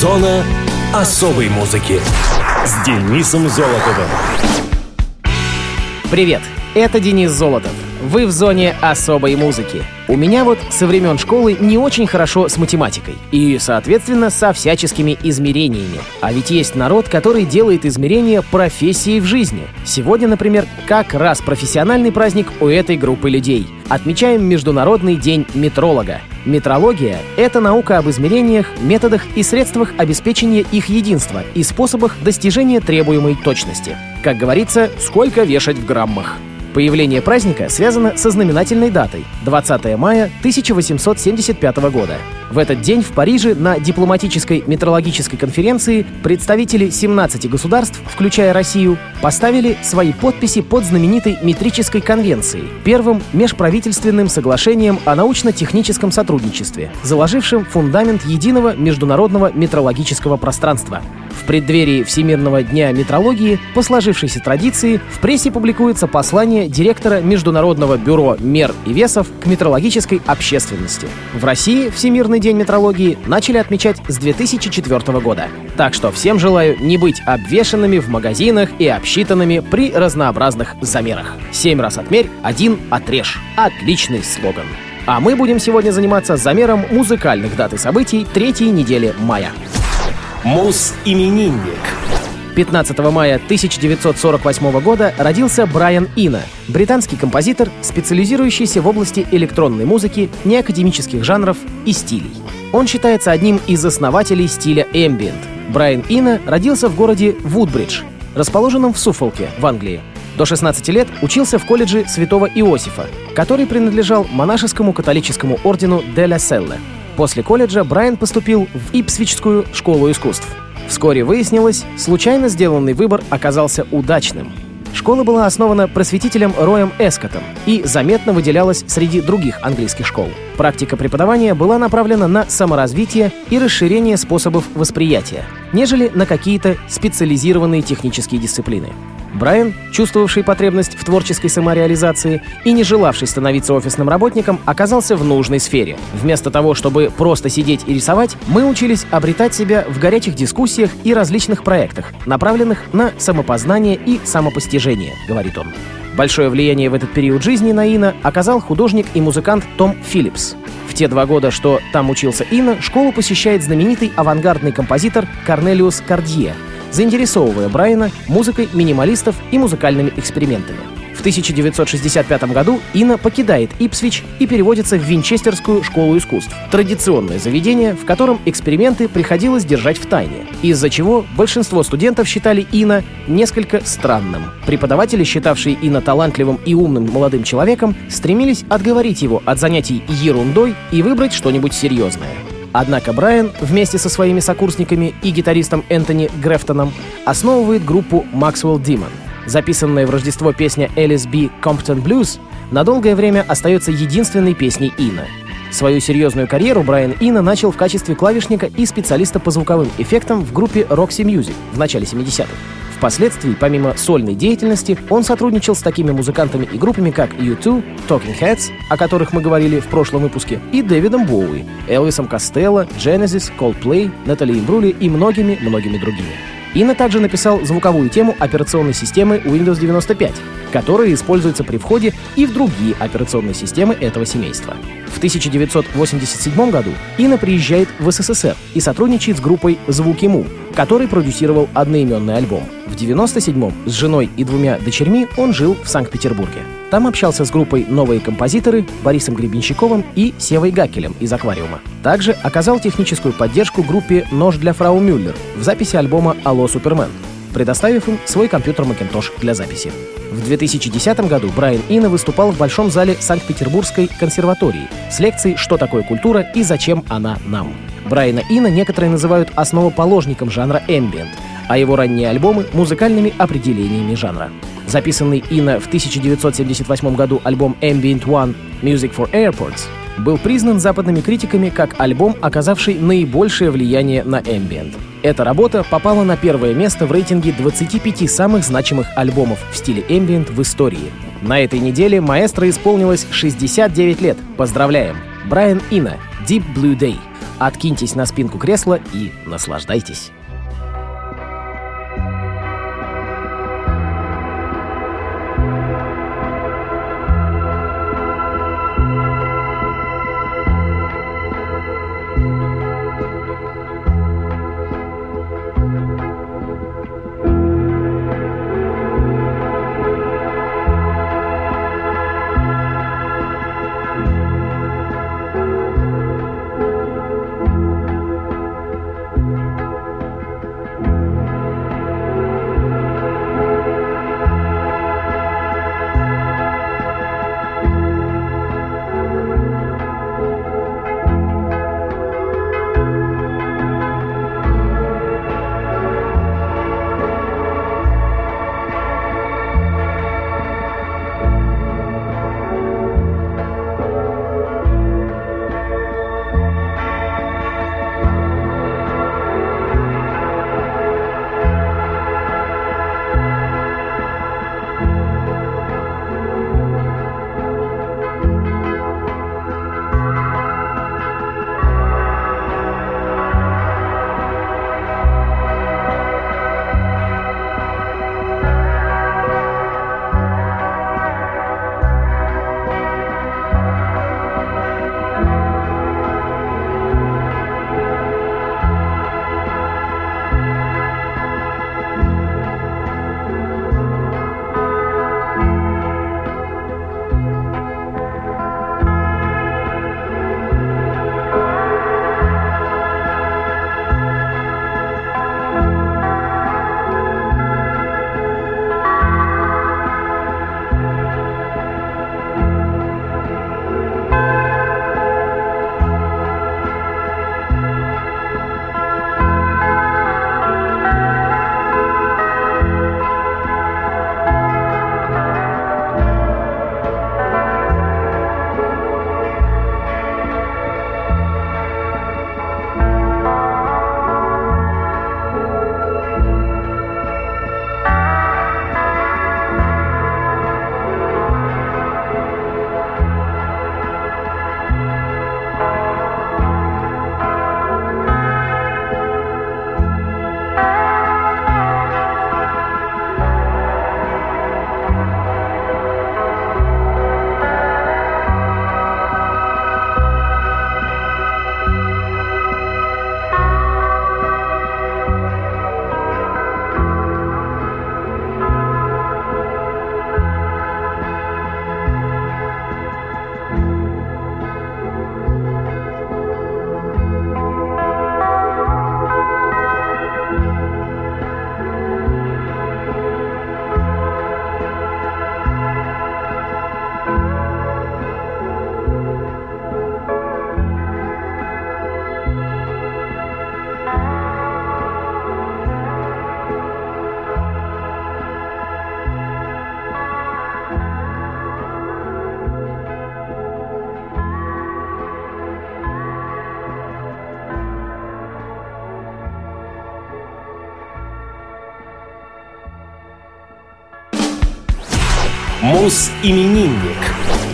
Зона особой музыки с Денисом Золотовым. Привет, это Денис Золотов. Вы в зоне особой музыки. У меня вот со времен школы не очень хорошо с математикой. И, соответственно, со всяческими измерениями. А ведь есть народ, который делает измерения профессией в жизни. Сегодня, например, как раз профессиональный праздник у этой группы людей. Отмечаем Международный день метролога. Метрология — это наука об измерениях, методах и средствах обеспечения их единства и способах достижения требуемой точности. Как говорится, сколько вешать в граммах. Появление праздника связано со знаменательной датой — 20 мая 1875 года. В этот день в Париже на дипломатической метрологической конференции представители 17 государств, включая Россию, поставили свои подписи под знаменитой метрической конвенцией, первым межправительственным соглашением о научно-техническом сотрудничестве, заложившим фундамент единого международного метрологического пространства. В преддверии Всемирного дня метрологии по сложившейся традиции в прессе публикуется послание директора Международного бюро мер и весов к метрологической общественности. В России Всемирный день метрологии начали отмечать с 2004 года. Так что всем желаю не быть обвешанными в магазинах и обсчитанными при разнообразных замерах. Семь раз отмерь, один отрежь. Отличный слоган. А мы будем сегодня заниматься замером музыкальных дат и событий третьей недели мая. Мус-именинник. 15 мая 1948 года родился Брайан Ина, британский композитор, специализирующийся в области электронной музыки, неакадемических жанров и стилей. Он считается одним из основателей стиля ambient. Брайан Ина родился в городе Вудбридж, расположенном в Суффолке, в Англии. До 16 лет учился в колледже Святого Иосифа, который принадлежал монашескому католическому ордену Де Ла Селле. После колледжа Брайан поступил в Ипсвичскую школу искусств. Вскоре выяснилось, случайно сделанный выбор оказался удачным. Школа была основана просветителем Роем Эскотом и заметно выделялась среди других английских школ. Практика преподавания была направлена на саморазвитие и расширение способов восприятия, нежели на какие-то специализированные технические дисциплины. Брайан, чувствовавший потребность в творческой самореализации и не желавший становиться офисным работником, оказался в нужной сфере. Вместо того, чтобы просто сидеть и рисовать, мы учились обретать себя в горячих дискуссиях и различных проектах, направленных на самопознание и самопостижение, говорит он. Большое влияние в этот период жизни на Ина оказал художник и музыкант Том Филлипс. В те два года, что там учился Ина, школу посещает знаменитый авангардный композитор Корнелиус Кардье, заинтересовывая Брайана музыкой минималистов и музыкальными экспериментами. В 1965 году Инна покидает Ипсвич и переводится в Винчестерскую школу искусств, традиционное заведение, в котором эксперименты приходилось держать в тайне, из-за чего большинство студентов считали Инна несколько странным. Преподаватели, считавшие Инна талантливым и умным молодым человеком, стремились отговорить его от занятий ерундой и выбрать что-нибудь серьезное. Однако Брайан вместе со своими сокурсниками и гитаристом Энтони Грефтоном основывает группу Maxwell Demon. Записанная в Рождество песня Элис Би Compton Blues на долгое время остается единственной песней Ина. Свою серьезную карьеру Брайан Ина начал в качестве клавишника и специалиста по звуковым эффектам в группе Roxy Music в начале 70-х. Впоследствии, помимо сольной деятельности, он сотрудничал с такими музыкантами и группами, как U2, Talking Heads, о которых мы говорили в прошлом выпуске, и Дэвидом Боуи, Элвисом Костелло, Genesis, Coldplay, Натали Имбрули и многими-многими другими. Инна также написал звуковую тему операционной системы Windows 95, которая используется при входе и в другие операционные системы этого семейства. В 1987 году Инна приезжает в СССР и сотрудничает с группой «Звуки Му», который продюсировал одноименный альбом. В 1997 с женой и двумя дочерьми он жил в Санкт-Петербурге. Там общался с группой «Новые композиторы» Борисом Гребенщиковым и Севой Гакелем из «Аквариума». Также оказал техническую поддержку группе «Нож для фрау Мюллер» в записи альбома «Алло, Супермен», предоставив им свой компьютер Macintosh для записи. В 2010 году Брайан Ина выступал в Большом зале Санкт-Петербургской консерватории с лекцией «Что такое культура и зачем она нам?». Брайана Ина некоторые называют основоположником жанра ambient, а его ранние альбомы — музыкальными определениями жанра. Записанный Ина в 1978 году альбом Ambient One Music for Airports был признан западными критиками как альбом, оказавший наибольшее влияние на ambient. Эта работа попала на первое место в рейтинге 25 самых значимых альбомов в стиле ambient в истории. На этой неделе маэстро исполнилось 69 лет. Поздравляем! Брайан Ина, Deep Blue Day. Откиньтесь на спинку кресла и наслаждайтесь. Мус-именинник.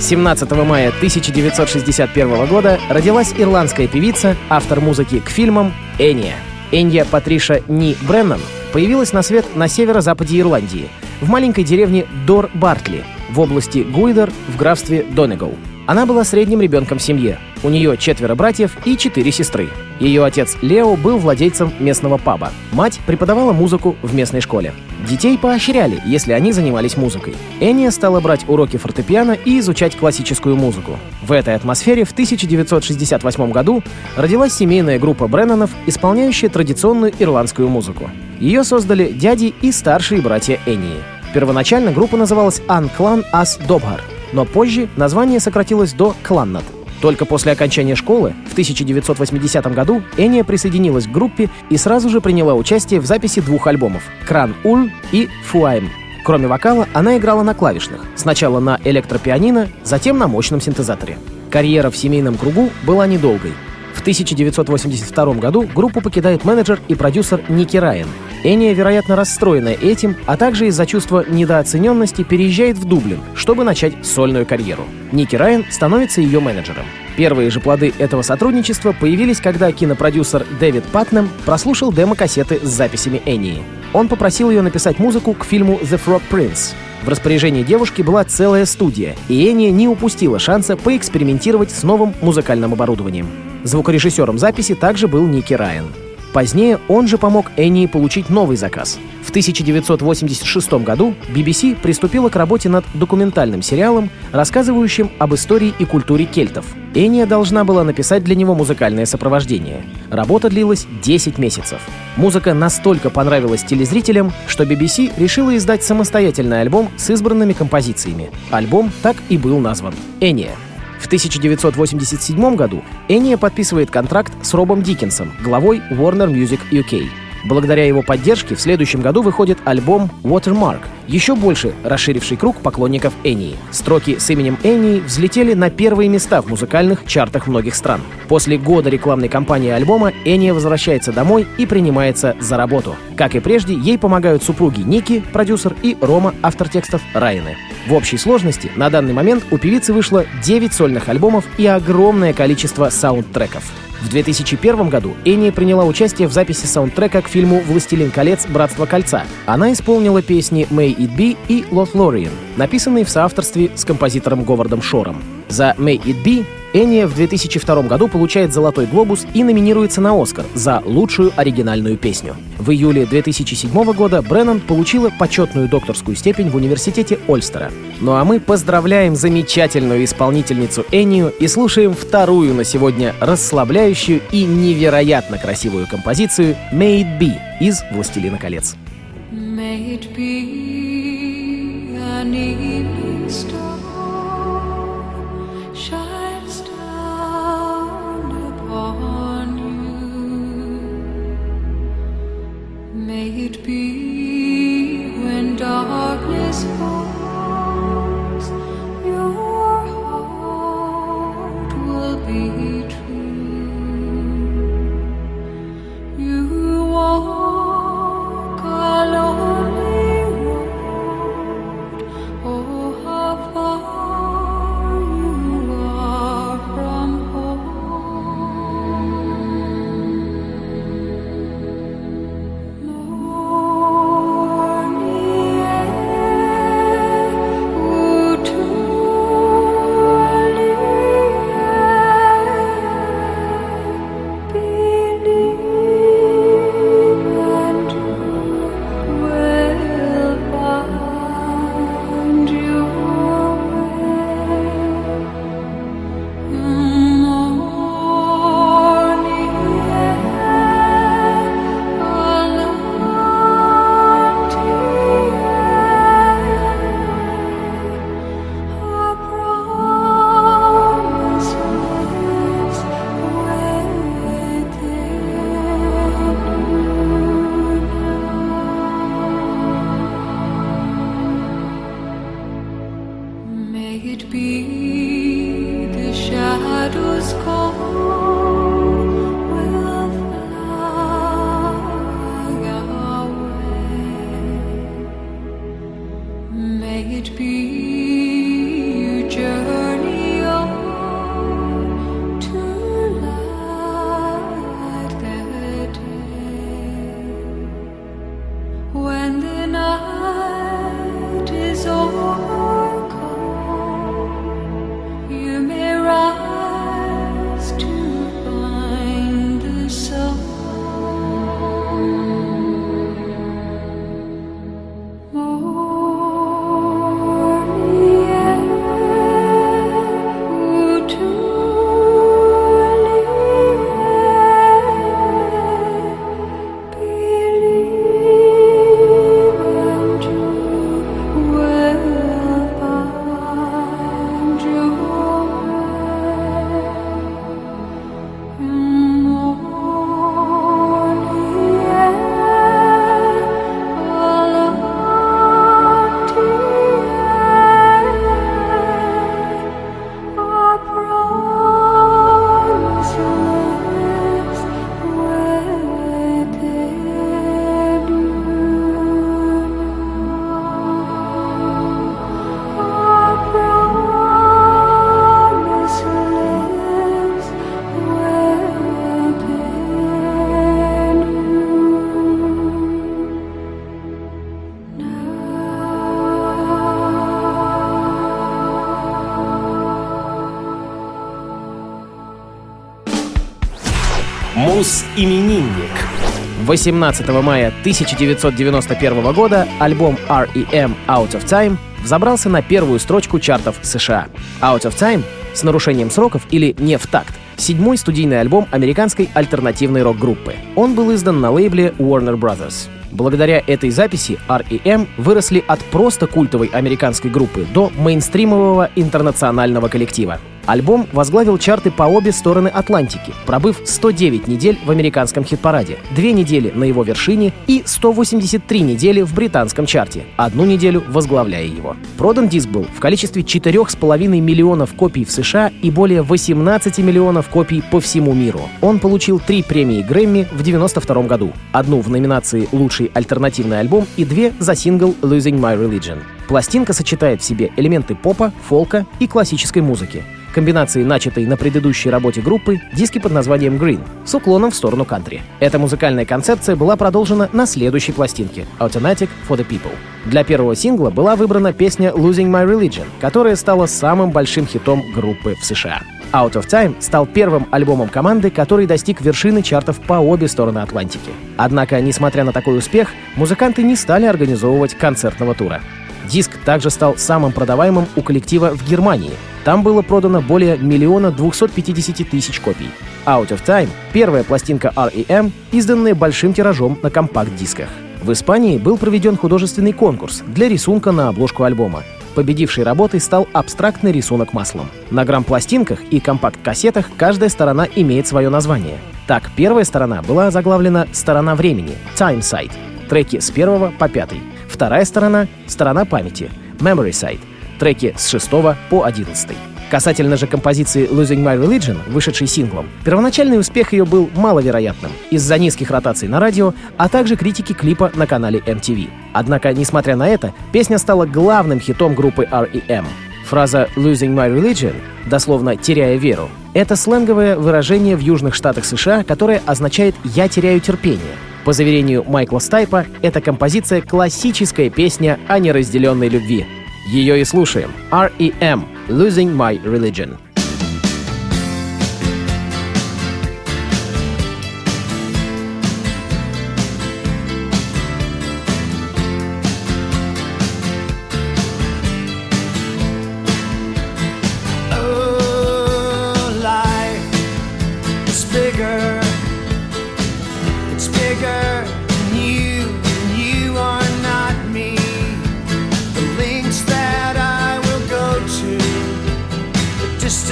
17 мая 1961 года родилась ирландская певица, автор музыки к фильмам Эния. Энья Патриша Ни Бреннан появилась на свет на северо-западе Ирландии, в маленькой деревне Дор Бартли, в области Гуидер в графстве Донегоу. Она была средним ребенком в семье. У нее четверо братьев и четыре сестры. Ее отец Лео был владельцем местного паба. Мать преподавала музыку в местной школе. Детей поощряли, если они занимались музыкой. Эния стала брать уроки фортепиано и изучать классическую музыку. В этой атмосфере в 1968 году родилась семейная группа Бреннанов, исполняющая традиционную ирландскую музыку. Ее создали дяди и старшие братья Энии. Первоначально группа называлась «Анклан Ас Добхар», но позже название сократилось до «Кланнат». Только после окончания школы в 1980 году Эния присоединилась к группе и сразу же приняла участие в записи двух альбомов «Кран Уль» и «Фуайм». Кроме вокала, она играла на клавишных. Сначала на электропианино, затем на мощном синтезаторе. Карьера в семейном кругу была недолгой. В 1982 году группу покидает менеджер и продюсер Ники Райан. Эния, вероятно, расстроенная этим, а также из-за чувства недооцененности переезжает в Дублин, чтобы начать сольную карьеру. Ники Райан становится ее менеджером. Первые же плоды этого сотрудничества появились, когда кинопродюсер Дэвид Патнем прослушал демо-кассеты с записями Энии. Он попросил ее написать музыку к фильму «The Frog Prince». В распоряжении девушки была целая студия, и Эния не упустила шанса поэкспериментировать с новым музыкальным оборудованием. Звукорежиссером записи также был Ники Райан. Позднее он же помог Энни получить новый заказ. В 1986 году BBC приступила к работе над документальным сериалом, рассказывающим об истории и культуре кельтов. Эния должна была написать для него музыкальное сопровождение. Работа длилась 10 месяцев. Музыка настолько понравилась телезрителям, что BBC решила издать самостоятельный альбом с избранными композициями. Альбом так и был назван «Эния». В 1987 году Эния подписывает контракт с Робом Диккенсом, главой Warner Music UK. Благодаря его поддержке в следующем году выходит альбом Watermark, еще больше расширивший круг поклонников Энии. Строки с именем Энии взлетели на первые места в музыкальных чартах многих стран. После года рекламной кампании альбома Эния возвращается домой и принимается за работу. Как и прежде, ей помогают супруги Ники, продюсер, и Рома, автор текстов Райаны. В общей сложности на данный момент у певицы вышло 9 сольных альбомов и огромное количество саундтреков. В 2001 году Энни приняла участие в записи саундтрека к фильму «Властелин колец. Братство кольца». Она исполнила песни «May It Be» и «Lothlorien», написанные в соавторстве с композитором Говардом Шором. За «May It Be» Энни в 2002 году получает «Золотой глобус» и номинируется на «Оскар» за лучшую оригинальную песню. В июле 2007 года Бреннан получила почетную докторскую степень в университете Ольстера. Ну а мы поздравляем замечательную исполнительницу Эннию и слушаем вторую на сегодня расслабляющую и невероятно красивую композицию «May It Be» из «Властелина колец». May it be I need. 18 мая 1991 года альбом R.E.M. Out of Time взобрался на первую строчку чартов США. Out of Time с нарушением сроков или не в такт седьмой студийный альбом американской альтернативной рок-группы. Он был издан на лейбле Warner Brothers. Благодаря этой записи R.E.M. выросли от просто культовой американской группы до мейнстримового интернационального коллектива. Альбом возглавил чарты по обе стороны Атлантики, пробыв 109 недель в американском хит-параде, две недели на его вершине и 183 недели в британском чарте, одну неделю возглавляя его. Продан диск был в количестве 4,5 миллионов копий в США и более 18 миллионов копий по всему миру. Он получил три премии Грэмми в 1992 году, одну в номинации «Лучший альтернативный альбом» и две за сингл «Losing My Religion». Пластинка сочетает в себе элементы попа, фолка и классической музыки комбинации начатой на предыдущей работе группы диски под названием Green с уклоном в сторону кантри. Эта музыкальная концепция была продолжена на следующей пластинке Automatic for the People. Для первого сингла была выбрана песня Losing My Religion, которая стала самым большим хитом группы в США. Out of Time стал первым альбомом команды, который достиг вершины чартов по обе стороны Атлантики. Однако, несмотря на такой успех, музыканты не стали организовывать концертного тура. Диск также стал самым продаваемым у коллектива в Германии. Там было продано более миллиона 250 тысяч копий. Out of Time — первая пластинка R.E.M., изданная большим тиражом на компакт-дисках. В Испании был проведен художественный конкурс для рисунка на обложку альбома. Победившей работой стал абстрактный рисунок маслом. На грамм-пластинках и компакт-кассетах каждая сторона имеет свое название. Так, первая сторона была заглавлена «Сторона времени» — Time Side, треки с первого по пятый. Вторая сторона — сторона памяти, Memory Side, треки с 6 по 11. Касательно же композиции Losing My Religion, вышедшей синглом, первоначальный успех ее был маловероятным из-за низких ротаций на радио, а также критики клипа на канале MTV. Однако, несмотря на это, песня стала главным хитом группы R.E.M. Фраза «losing my religion», дословно «теряя веру», это сленговое выражение в южных штатах США, которое означает «я теряю терпение», по заверению Майкла Стайпа, эта композиция — классическая песня о неразделенной любви. Ее и слушаем. R.E.M. «Losing My Religion».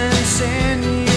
presence in you.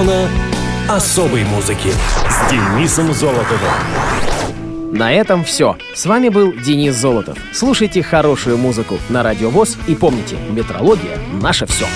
сезона особой музыки с Денисом Золотовым. На этом все. С вами был Денис Золотов. Слушайте хорошую музыку на Радио ВОЗ и помните, метрология — наше все.